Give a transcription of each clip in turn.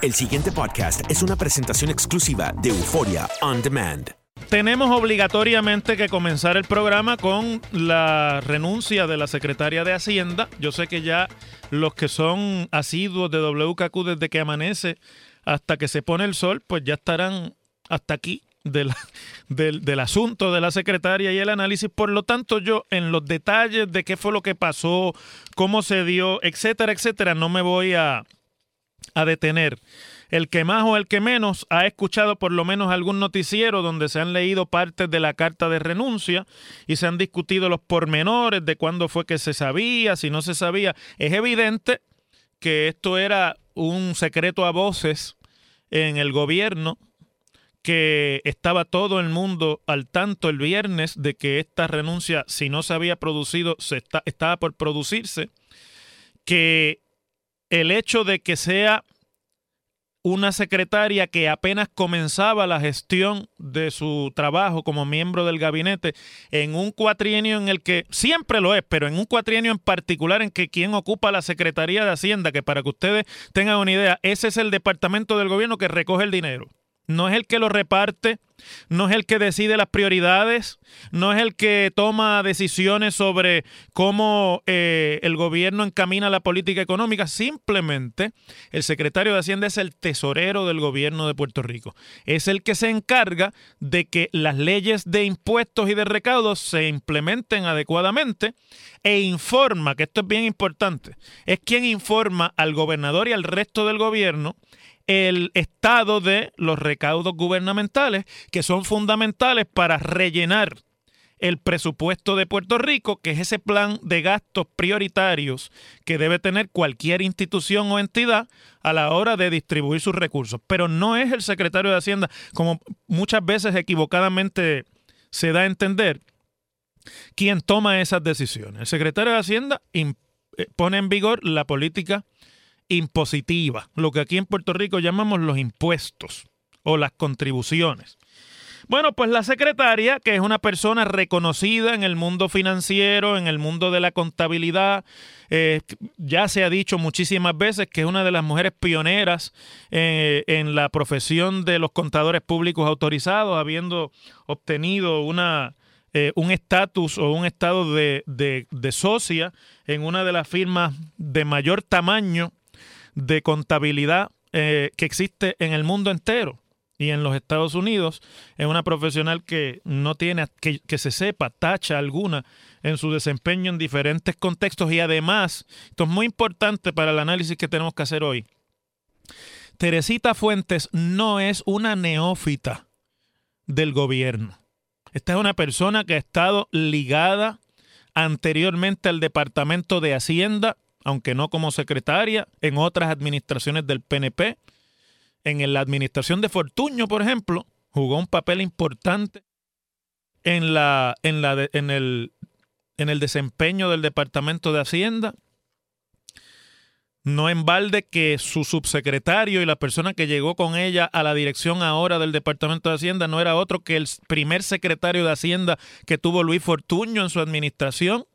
El siguiente podcast es una presentación exclusiva de Euforia On Demand. Tenemos obligatoriamente que comenzar el programa con la renuncia de la secretaria de Hacienda. Yo sé que ya los que son asiduos de WKQ desde que amanece hasta que se pone el sol, pues ya estarán hasta aquí del, del, del asunto de la secretaria y el análisis. Por lo tanto, yo en los detalles de qué fue lo que pasó, cómo se dio, etcétera, etcétera, no me voy a, a detener. El que más o el que menos ha escuchado por lo menos algún noticiero donde se han leído partes de la carta de renuncia y se han discutido los pormenores de cuándo fue que se sabía, si no se sabía. Es evidente que esto era un secreto a voces en el gobierno, que estaba todo el mundo al tanto el viernes de que esta renuncia, si no se había producido, se está, estaba por producirse, que el hecho de que sea una secretaria que apenas comenzaba la gestión de su trabajo como miembro del gabinete en un cuatrienio en el que siempre lo es, pero en un cuatrienio en particular en que quien ocupa la Secretaría de Hacienda, que para que ustedes tengan una idea, ese es el departamento del gobierno que recoge el dinero. No es el que lo reparte, no es el que decide las prioridades, no es el que toma decisiones sobre cómo eh, el gobierno encamina la política económica. Simplemente el secretario de Hacienda es el tesorero del gobierno de Puerto Rico. Es el que se encarga de que las leyes de impuestos y de recaudos se implementen adecuadamente e informa, que esto es bien importante, es quien informa al gobernador y al resto del gobierno el estado de los recaudos gubernamentales que son fundamentales para rellenar el presupuesto de Puerto Rico, que es ese plan de gastos prioritarios que debe tener cualquier institución o entidad a la hora de distribuir sus recursos. Pero no es el secretario de Hacienda, como muchas veces equivocadamente se da a entender, quien toma esas decisiones. El secretario de Hacienda pone en vigor la política impositiva, lo que aquí en Puerto Rico llamamos los impuestos o las contribuciones. Bueno, pues la secretaria, que es una persona reconocida en el mundo financiero, en el mundo de la contabilidad, eh, ya se ha dicho muchísimas veces que es una de las mujeres pioneras eh, en la profesión de los contadores públicos autorizados, habiendo obtenido una, eh, un estatus o un estado de, de, socia en una de las firmas de mayor tamaño de contabilidad eh, que existe en el mundo entero. Y en los Estados Unidos es una profesional que no tiene, que, que, se sepa, tacha alguna en su desempeño en diferentes contextos y además, esto es muy importante para el análisis que tenemos que hacer hoy, Teresita Fuentes no es una neófita del gobierno. Esta es una persona que ha estado ligada anteriormente al Departamento de Hacienda, aunque no como secretaria, en otras administraciones del PNP. En la administración de Fortuño, por ejemplo, jugó un papel importante en, el, el desempeño del Departamento de Hacienda. No en balde que su subsecretario y la persona que llegó con ella a la dirección ahora del Departamento de Hacienda no era otro que el primer secretario de Hacienda que tuvo Luis Fortuño en su administración.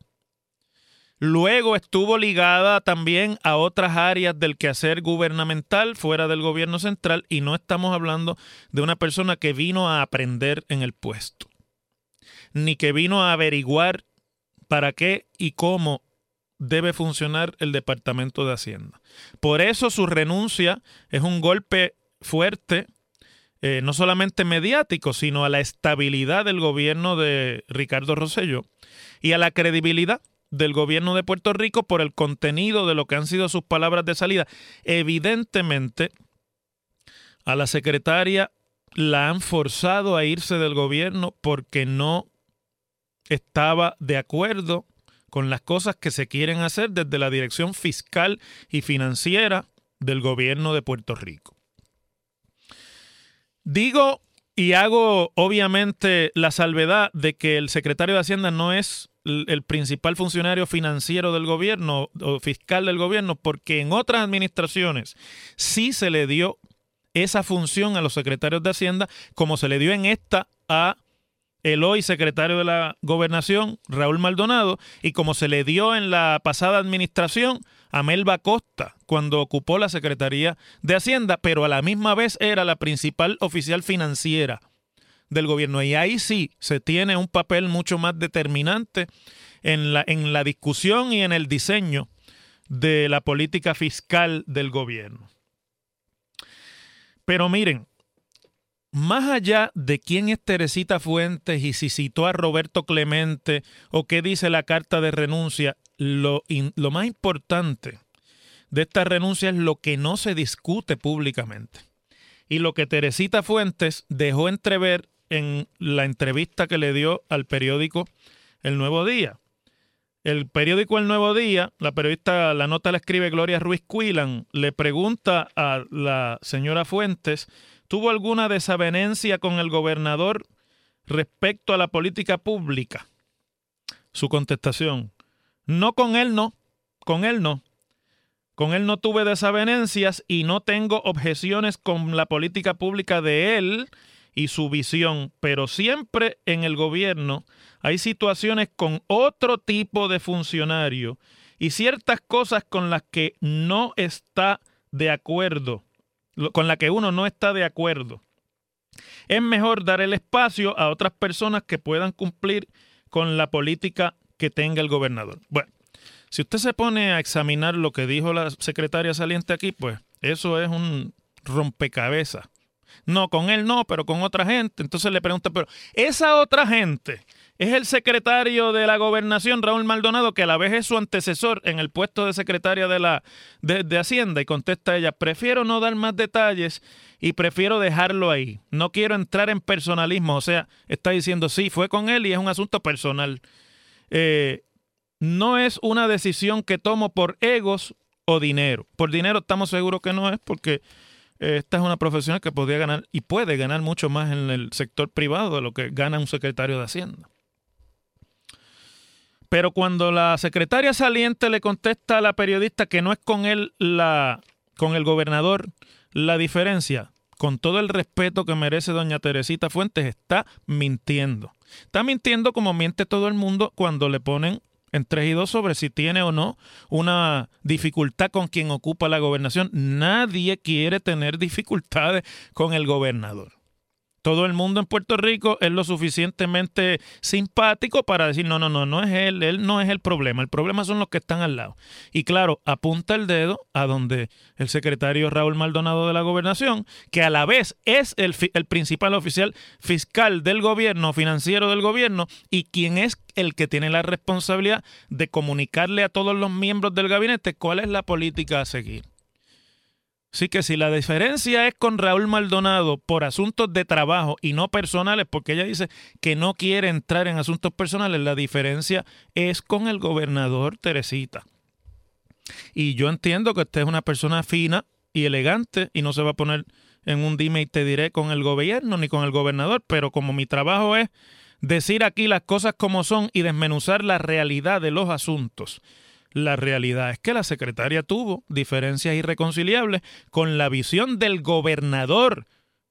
Luego estuvo ligada también a otras áreas del quehacer gubernamental fuera del gobierno central y no estamos hablando de una persona que vino a aprender en el puesto, ni que vino a averiguar para qué y cómo debe funcionar el Departamento de Hacienda. Por eso su renuncia es un golpe fuerte, eh, no solamente mediático, sino a la estabilidad del gobierno de Ricardo Rosselló y a la credibilidad del gobierno de Puerto Rico por el contenido de lo que han sido sus palabras de salida. Evidentemente, a la secretaria la han forzado a irse del gobierno porque no estaba de acuerdo con las cosas que se quieren hacer desde la dirección fiscal y financiera del gobierno de Puerto Rico. Digo y hago obviamente la salvedad de que el secretario de Hacienda no es el principal funcionario financiero del gobierno o fiscal del gobierno, porque en otras administraciones sí se le dio esa función a los secretarios de Hacienda, como se le dio en esta a el hoy secretario de la gobernación, Raúl Maldonado, y como se le dio en la pasada administración a Melba Costa cuando ocupó la Secretaría de Hacienda, pero a la misma vez era la principal oficial financiera del gobierno. Y ahí sí se tiene un papel mucho más determinante en la, en la discusión y en el diseño de la política fiscal del gobierno. Pero miren, más allá de quién es Teresita Fuentes y si citó a Roberto Clemente o qué dice la carta de renuncia, lo, lo, más importante de esta renuncia es lo que no se discute públicamente. Y lo que Teresita Fuentes dejó entrever en la entrevista que le dio al periódico El Nuevo Día. El periódico El Nuevo Día, la periodista, la nota la escribe Gloria Ruiz Cuilan, le pregunta a la señora Fuentes ¿Tuvo alguna desavenencia con el gobernador respecto a la política pública? Su contestación, no con él no, con él no. Con él no tuve desavenencias y no tengo objeciones con la política pública de él y su visión, pero siempre en el gobierno hay situaciones con otro tipo de funcionario y ciertas cosas con las que no está de acuerdo con la que uno no está de acuerdo, es mejor dar el espacio a otras personas que puedan cumplir con la política que tenga el gobernador. Bueno, si usted se pone a examinar lo que dijo la secretaria saliente aquí, pues eso es un rompecabezas. No, con él no, pero con otra gente. Entonces le pregunta, pero esa otra gente es el secretario de la gobernación, Raúl Maldonado, que a la vez es su antecesor en el puesto de secretaria de, la, de, Hacienda. Y contesta ella, prefiero no dar más detalles y prefiero dejarlo ahí. No quiero entrar en personalismo. O sea, está diciendo, sí, fue con él y es un asunto personal. Eh, no es una decisión que tomo por egos o dinero. Por dinero estamos seguros que no es porque esta es una profesión que podría ganar y puede ganar mucho más en el sector privado de lo que gana un secretario de Hacienda. Pero cuando la secretaria saliente le contesta a la periodista que no es con él la con el gobernador la diferencia, con todo el respeto que merece doña Teresita Fuentes, está mintiendo. Está mintiendo como miente todo el mundo cuando le ponen en 3 y 2 sobre si tiene o no una dificultad con quien ocupa la gobernación. Nadie quiere tener dificultades con el gobernador. Todo el mundo en Puerto Rico es lo suficientemente simpático para decir, no, no, no, no es él, él no es el problema, el problema son los que están al lado. Y claro, apunta el dedo a donde el secretario Raúl Maldonado de la gobernación, que a la vez es el, el principal oficial fiscal del gobierno, financiero del gobierno, y quien es el que tiene la responsabilidad de comunicarle a todos los miembros del gabinete cuál es la política a seguir. Así que si la diferencia es con Raúl Maldonado por asuntos de trabajo y no personales, porque ella dice que no quiere entrar en asuntos personales, la diferencia es con el gobernador Teresita. Y yo entiendo que usted es una persona fina y elegante y no se va a poner en un dime y te diré con el gobierno ni con el gobernador, pero como mi trabajo es decir aquí las cosas como son y desmenuzar la realidad de los asuntos la realidad es que la secretaria tuvo diferencias irreconciliables con la visión del gobernador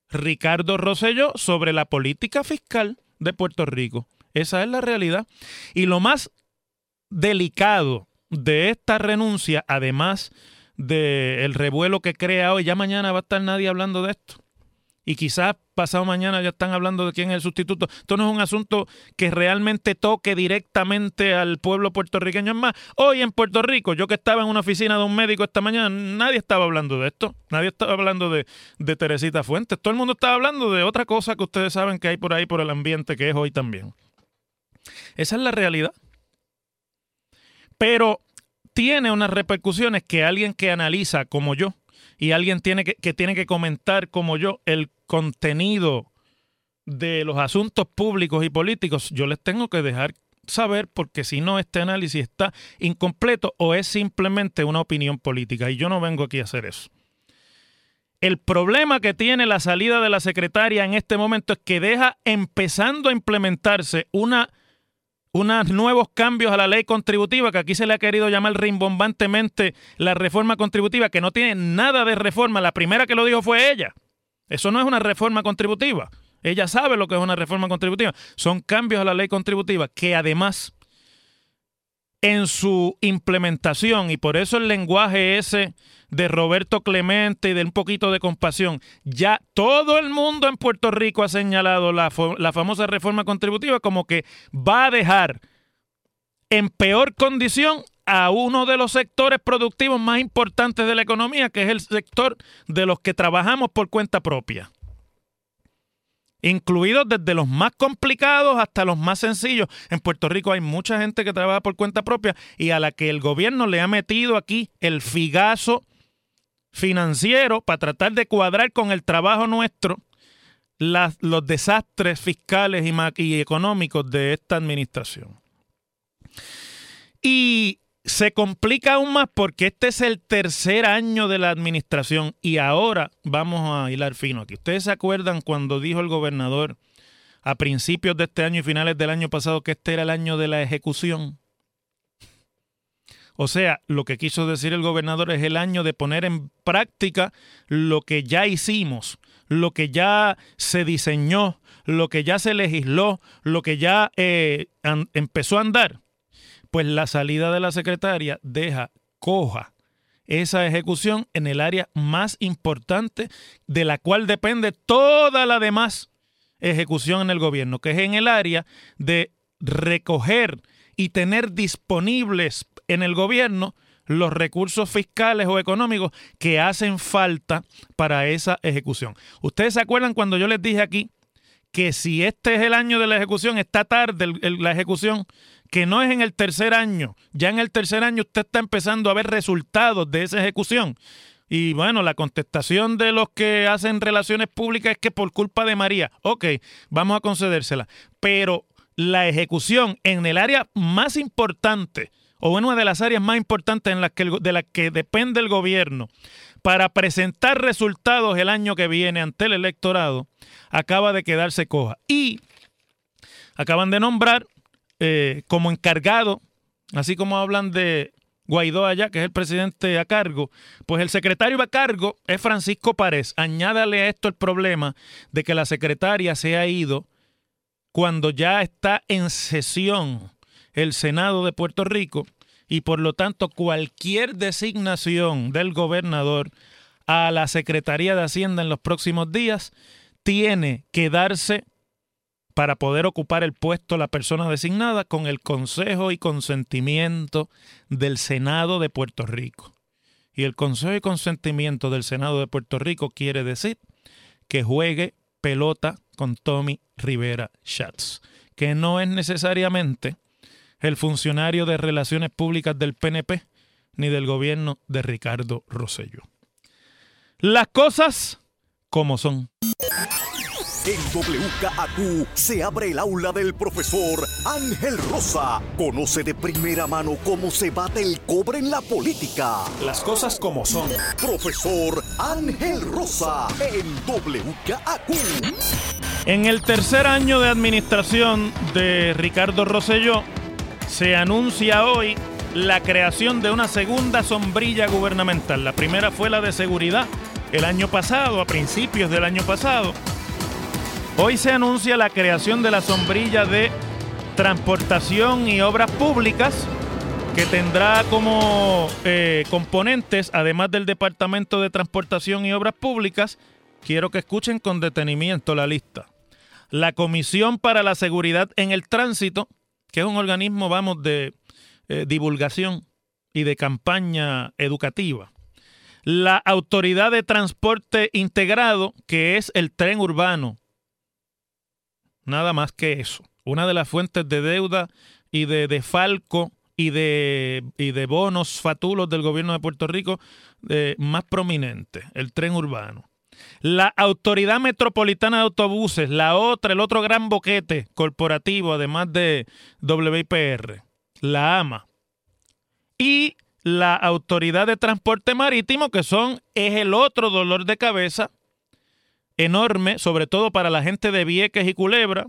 Ricardo Rosselló sobre la política fiscal de Puerto Rico. Esa es la realidad. Y lo más delicado de esta renuncia, además del revuelo que crea hoy, ya mañana va a estar nadie hablando de esto y quizás pasado mañana ya están hablando de quién es el sustituto. Esto no es un asunto que realmente toque directamente al pueblo puertorriqueño. Es más, hoy en Puerto Rico, yo que estaba en una oficina de un médico esta mañana, nadie estaba hablando de esto. Nadie estaba hablando de, de Teresita Fuentes. Todo el mundo estaba hablando de otra cosa que ustedes saben que hay por ahí, por el ambiente, que es hoy también. Esa es la realidad. Pero tiene unas repercusiones que alguien que analiza como yo, y alguien tiene que, que tiene que comentar como yo el contenido de los asuntos públicos y políticos, yo les tengo que dejar saber porque si no este análisis está incompleto o es simplemente una opinión política y yo no vengo aquí a hacer eso. El problema que tiene la salida de la secretaria en este momento es que deja empezando a implementarse una unos nuevos cambios a la ley contributiva, que aquí se le ha querido llamar rimbombantemente la reforma contributiva, que no tiene nada de reforma. La primera que lo dijo fue ella. Eso no es una reforma contributiva. Ella sabe lo que es una reforma contributiva. Son cambios a la ley contributiva que además en su implementación, y por eso el lenguaje ese de Roberto Clemente y de un poquito de compasión, ya todo el mundo en Puerto Rico ha señalado la, la famosa reforma contributiva como que va a dejar en peor condición a uno de los sectores productivos más importantes de la economía, que es el sector de los que trabajamos por cuenta propia incluidos desde los más complicados hasta los más sencillos. En Puerto Rico hay mucha gente que trabaja por cuenta propia y a la que el gobierno le ha metido aquí el figazo financiero para tratar de cuadrar con el trabajo nuestro los desastres fiscales y, y económicos de esta administración. Y se complica aún más porque este es el tercer año de la administración y ahora vamos a hilar fino aquí. ¿Ustedes se acuerdan cuando dijo el gobernador a principios de este año y finales del año pasado que este era el año de la ejecución? O sea, lo que quiso decir el gobernador es el año de poner en práctica lo que ya hicimos, lo que ya se diseñó, lo que ya se legisló, lo que ya eh, empezó a andar pues la salida de la secretaria deja coja esa ejecución en el área más importante de la cual depende toda la demás ejecución en el gobierno, que es en el área de recoger y tener disponibles en el gobierno los recursos fiscales o económicos que hacen falta para esa ejecución. Ustedes se acuerdan cuando yo les dije aquí que si este es el año de la ejecución, está tarde la ejecución, que no es en el tercer año. Ya en el tercer año usted está empezando a ver resultados de esa ejecución. Y bueno, la contestación de los que hacen relaciones públicas es que por culpa de María, ok, vamos a concedérsela. Pero la ejecución en el área más importante, o en una de las áreas más importantes en las que, de las que depende el gobierno, para presentar resultados el año que viene ante el electorado, acaba de quedarse coja. Y acaban de nombrar eh, como encargado, así como hablan de Guaidó allá, que es el presidente a cargo, pues el secretario a cargo es Francisco Párez. Añádale a esto el problema de que la secretaria se ha ido cuando ya está en sesión el Senado de Puerto Rico y por lo tanto cualquier designación del gobernador a la Secretaría de Hacienda en los próximos días tiene que darse para poder ocupar el puesto la persona designada con el consejo y consentimiento del Senado de Puerto Rico. Y el consejo y consentimiento del Senado de Puerto Rico quiere decir que juegue pelota con Tommy Rivera Schatz, que no es necesariamente el funcionario de relaciones públicas del PNP ni del gobierno de Ricardo Rosselló. Las cosas como son. En WKAQ se abre el aula del profesor Ángel Rosa. Conoce de primera mano cómo se bate el cobre en la política. Las cosas como son. Profesor Ángel Rosa en WKAQ. En el tercer año de administración de Ricardo Rosselló, se anuncia hoy la creación de una segunda sombrilla gubernamental. La primera fue la de seguridad el año pasado, a principios del año pasado. Hoy se anuncia la creación de la sombrilla de transportación y obras públicas que tendrá como eh, componentes, además del Departamento de Transportación y Obras Públicas, quiero que escuchen con detenimiento la lista. La Comisión para la Seguridad en el Tránsito, que es un organismo, vamos, de eh, divulgación y de campaña educativa. La Autoridad de Transporte Integrado, que es el tren urbano, Nada más que eso. Una de las fuentes de deuda y de defalco y de, y de bonos fatulos del gobierno de Puerto Rico eh, más prominente, el tren urbano. La Autoridad Metropolitana de Autobuses, la otra, el otro gran boquete corporativo, además de WIPR, la AMA. Y la Autoridad de Transporte Marítimo, que son, es el otro dolor de cabeza enorme, sobre todo para la gente de Vieques y Culebra,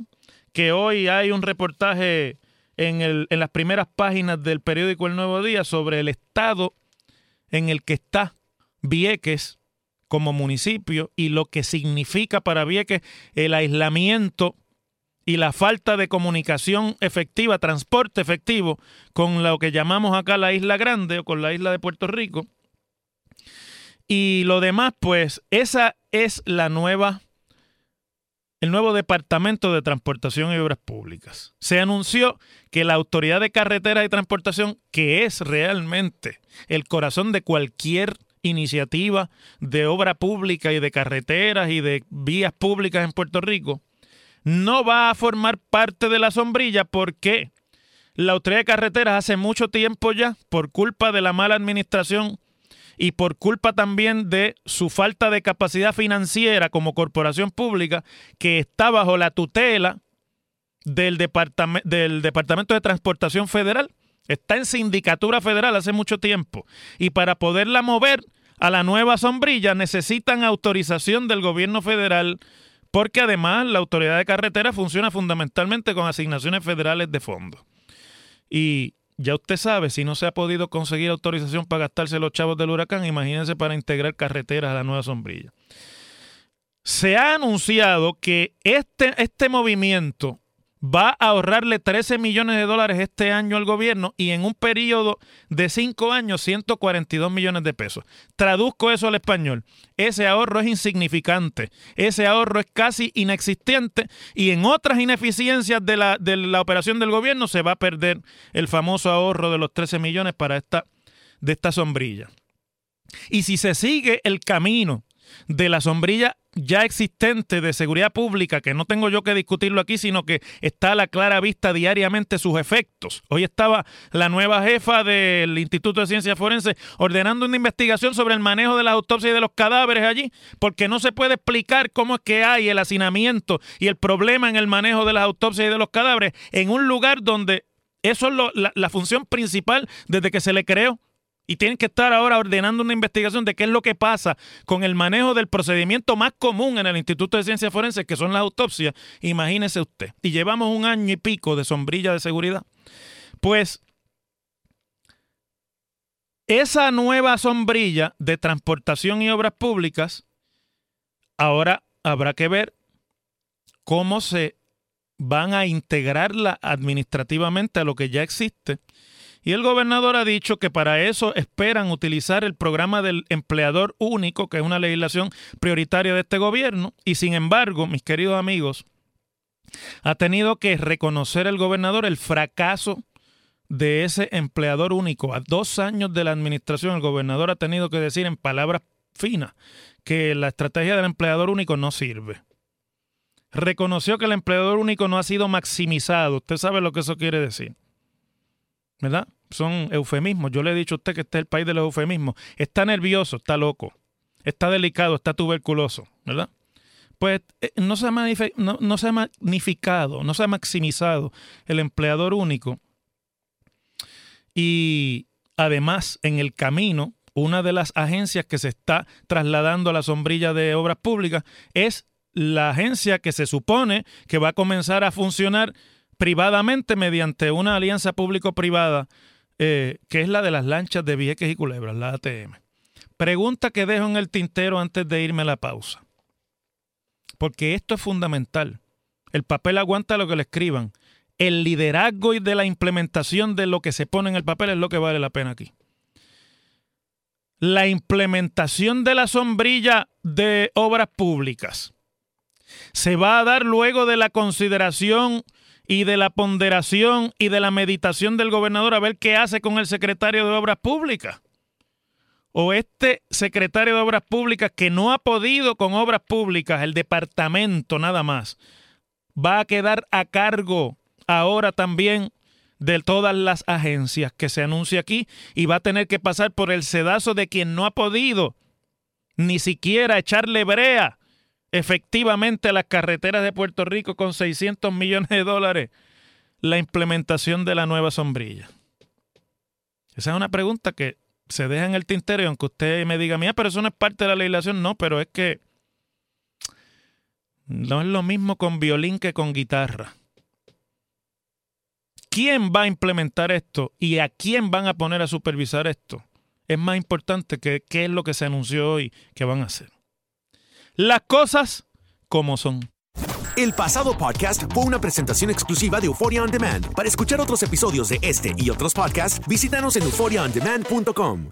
que hoy hay un reportaje en, el, en las primeras páginas del periódico El Nuevo Día sobre el estado en el que está Vieques como municipio y lo que significa para Vieques el aislamiento y la falta de comunicación efectiva, transporte efectivo con lo que llamamos acá la Isla Grande o con la isla de Puerto Rico. Y lo demás, pues, esa es la nueva, el nuevo Departamento de Transportación y Obras Públicas. Se anunció que la Autoridad de Carreteras y Transportación, que es realmente el corazón de cualquier iniciativa de obra pública y de carreteras y de vías públicas en Puerto Rico, no va a formar parte de la sombrilla porque la Autoridad de Carreteras hace mucho tiempo ya, por culpa de la mala administración y por culpa también de su falta de capacidad financiera como corporación pública que está bajo la tutela del, del Departamento de Transportación Federal. Está en sindicatura federal hace mucho tiempo. Y para poderla mover a la nueva sombrilla necesitan autorización del gobierno federal porque además la autoridad de carretera funciona fundamentalmente con asignaciones federales de fondos. Y ya usted sabe, si no se ha podido conseguir autorización para gastarse los chavos del huracán, imagínense para integrar carreteras a la nueva sombrilla. Se ha anunciado que este, este movimiento va a ahorrarle 13 millones de dólares este año al gobierno y en un periodo de 5 años 142 millones de pesos. Traduzco eso al español. Ese ahorro es insignificante, ese ahorro es casi inexistente y en otras ineficiencias de la, de la operación del gobierno se va a perder el famoso ahorro de los 13 millones para esta, de esta sombrilla. Y si se sigue el camino de la sombrilla ya existente de seguridad pública, que no tengo yo que discutirlo aquí, sino que está a la clara vista diariamente sus efectos. Hoy estaba la nueva jefa del Instituto de Ciencias Forenses ordenando una investigación sobre el manejo de las autopsias y de los cadáveres allí, porque no se puede explicar cómo es que hay el hacinamiento y el problema en el manejo de las autopsias y de los cadáveres en un lugar donde eso es la, la función principal desde que se le creó y tienen que estar ahora ordenando una investigación de qué es lo que pasa con el manejo del procedimiento más común en el Instituto de Ciencias Forenses, que son las autopsias. Imagínese usted. Y llevamos un año y pico de sombrilla de seguridad. Pues esa nueva sombrilla de transportación y obras públicas, ahora habrá que ver cómo se van a integrarla administrativamente a lo que ya existe Y el gobernador ha dicho que para eso esperan utilizar el programa del empleador único, que es una legislación prioritaria de este gobierno. Y sin embargo, mis queridos amigos, ha tenido que reconocer el gobernador el fracaso de ese empleador único. A dos años de la administración, el gobernador ha tenido que decir en palabras finas que la estrategia del empleador único no sirve. Reconoció que el empleador único no ha sido maximizado. Usted sabe lo que eso quiere decir. ¿Verdad? Son eufemismos. Yo le he dicho a usted que este es el país de los eufemismos. Está nervioso, está loco, está delicado, está tuberculoso, ¿verdad? Pues eh, no se, ha no se ha magnificado, no se ha maximizado el empleador único. Y además, en el camino, una de las agencias que se está trasladando a la sombrilla de obras públicas es la agencia que se supone que va a comenzar a funcionar privadamente mediante una alianza público-privada, eh, que es la de las lanchas de Vieques y Culebras, la ATM. Pregunta que dejo en el tintero antes de irme a la pausa. Porque esto es fundamental. El papel aguanta lo que le escriban. El liderazgo y de la implementación de lo que se pone en el papel es lo que vale la pena aquí. La implementación de la sombrilla de obras públicas se va a dar luego de la consideración y de la ponderación y de la meditación del gobernador a ver qué hace con el secretario de Obras Públicas. O este secretario de Obras Públicas que no ha podido con Obras Públicas, el departamento nada más, va a quedar a cargo ahora también de todas las agencias que se anuncia aquí y va a tener que pasar por el sedazo de quien no ha podido ni siquiera echarle brea efectivamente las carreteras de Puerto Rico con 600 millones de dólares la implementación de la nueva sombrilla? Esa es una pregunta que se deja en el tintero y aunque usted me diga, mía, pero eso no es parte de la legislación, no, pero es que no es lo mismo con violín que con guitarra. ¿Quién va a implementar esto y a quién van a poner a supervisar esto? Es más importante que qué es lo que se anunció hoy que van a hacer las cosas como son. El pasado podcast fue una presentación exclusiva de Euphoria On Demand. Para escuchar otros episodios de este y otros podcasts, visítanos en euphoriaondemand.com.